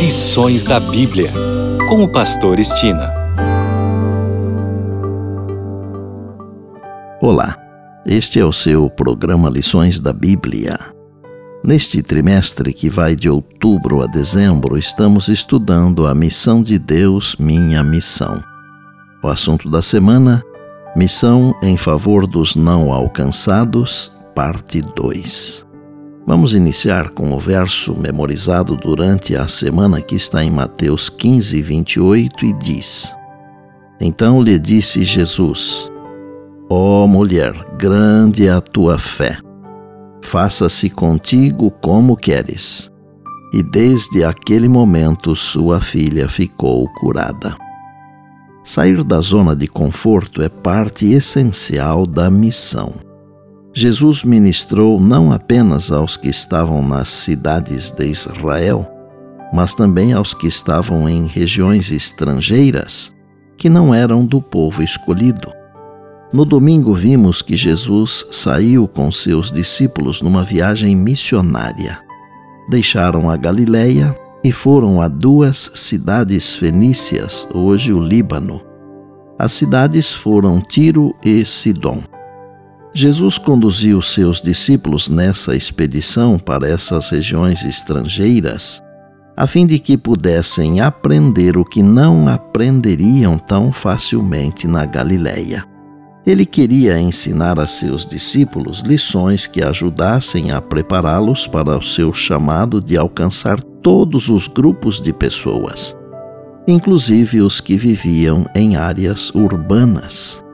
Lições da Bíblia, com o Pastor Estina. Olá, este é o seu programa Lições da Bíblia. Neste trimestre que vai de outubro a dezembro, estamos estudando a missão de Deus, minha missão. O assunto da semana: Missão em favor dos não alcançados, parte 2. Vamos iniciar com o verso memorizado durante a semana que está em Mateus 15, 28 e diz: Então lhe disse Jesus: Ó oh, mulher, grande é a tua fé. Faça-se contigo como queres. E desde aquele momento sua filha ficou curada. Sair da zona de conforto é parte essencial da missão. Jesus ministrou não apenas aos que estavam nas cidades de Israel, mas também aos que estavam em regiões estrangeiras que não eram do povo escolhido. No domingo vimos que Jesus saiu com seus discípulos numa viagem missionária. Deixaram a Galiléia e foram a duas cidades fenícias, hoje o Líbano. As cidades foram Tiro e Sidom. Jesus conduziu seus discípulos nessa expedição para essas regiões estrangeiras, a fim de que pudessem aprender o que não aprenderiam tão facilmente na Galileia. Ele queria ensinar a seus discípulos lições que ajudassem a prepará-los para o seu chamado de alcançar todos os grupos de pessoas, inclusive os que viviam em áreas urbanas.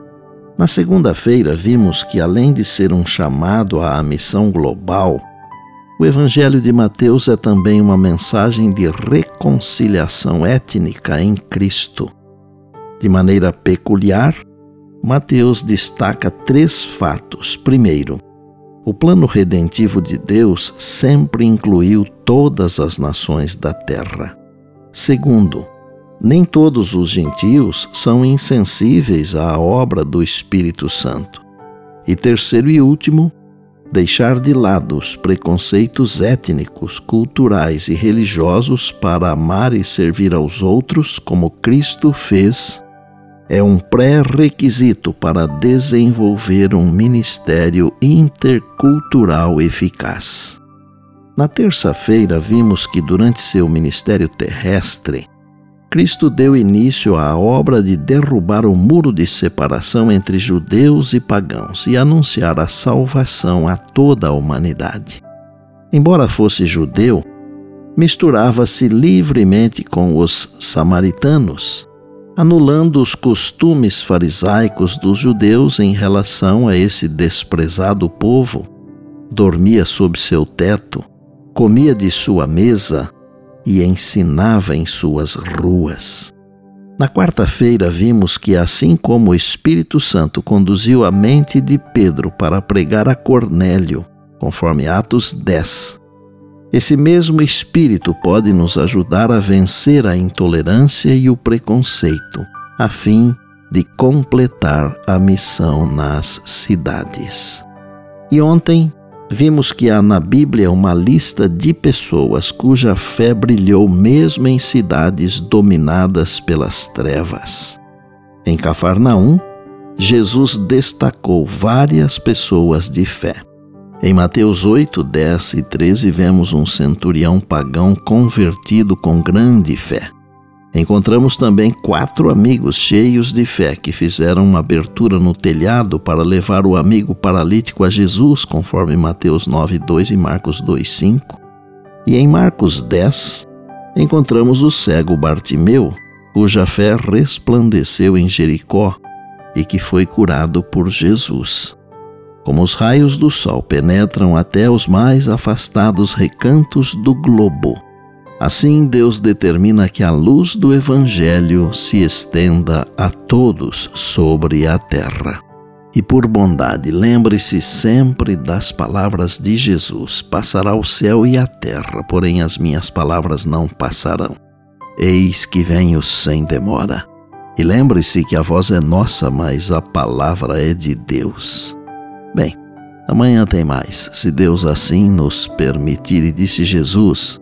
Na segunda-feira, vimos que, além de ser um chamado à missão global, o Evangelho de Mateus é também uma mensagem de reconciliação étnica em Cristo. De maneira peculiar, Mateus destaca três fatos. Primeiro, o plano redentivo de Deus sempre incluiu todas as nações da terra. Segundo, nem todos os gentios são insensíveis à obra do Espírito Santo. E terceiro e último, deixar de lado os preconceitos étnicos, culturais e religiosos para amar e servir aos outros como Cristo fez é um pré-requisito para desenvolver um ministério intercultural eficaz. Na terça-feira, vimos que durante seu ministério terrestre, Cristo deu início à obra de derrubar o muro de separação entre judeus e pagãos e anunciar a salvação a toda a humanidade. Embora fosse judeu, misturava-se livremente com os samaritanos, anulando os costumes farisaicos dos judeus em relação a esse desprezado povo. Dormia sob seu teto, comia de sua mesa e ensinava em suas ruas. Na quarta-feira, vimos que, assim como o Espírito Santo conduziu a mente de Pedro para pregar a Cornélio, conforme Atos 10, esse mesmo Espírito pode nos ajudar a vencer a intolerância e o preconceito, a fim de completar a missão nas cidades. E ontem vimos que há na Bíblia uma lista de pessoas cuja fé brilhou mesmo em cidades dominadas pelas trevas. Em Cafarnaum, Jesus destacou várias pessoas de fé. Em Mateus 8, 10 e 13, vemos um centurião pagão convertido com grande fé. Encontramos também quatro amigos cheios de fé que fizeram uma abertura no telhado para levar o amigo paralítico a Jesus, conforme Mateus 9, 2 e Marcos 2, 5. E em Marcos 10, encontramos o cego Bartimeu, cuja fé resplandeceu em Jericó e que foi curado por Jesus. Como os raios do sol penetram até os mais afastados recantos do globo, Assim, Deus determina que a luz do Evangelho se estenda a todos sobre a terra. E por bondade, lembre-se sempre das palavras de Jesus: Passará o céu e a terra, porém as minhas palavras não passarão. Eis que venho sem demora. E lembre-se que a voz é nossa, mas a palavra é de Deus. Bem, amanhã tem mais, se Deus assim nos permitir, e disse Jesus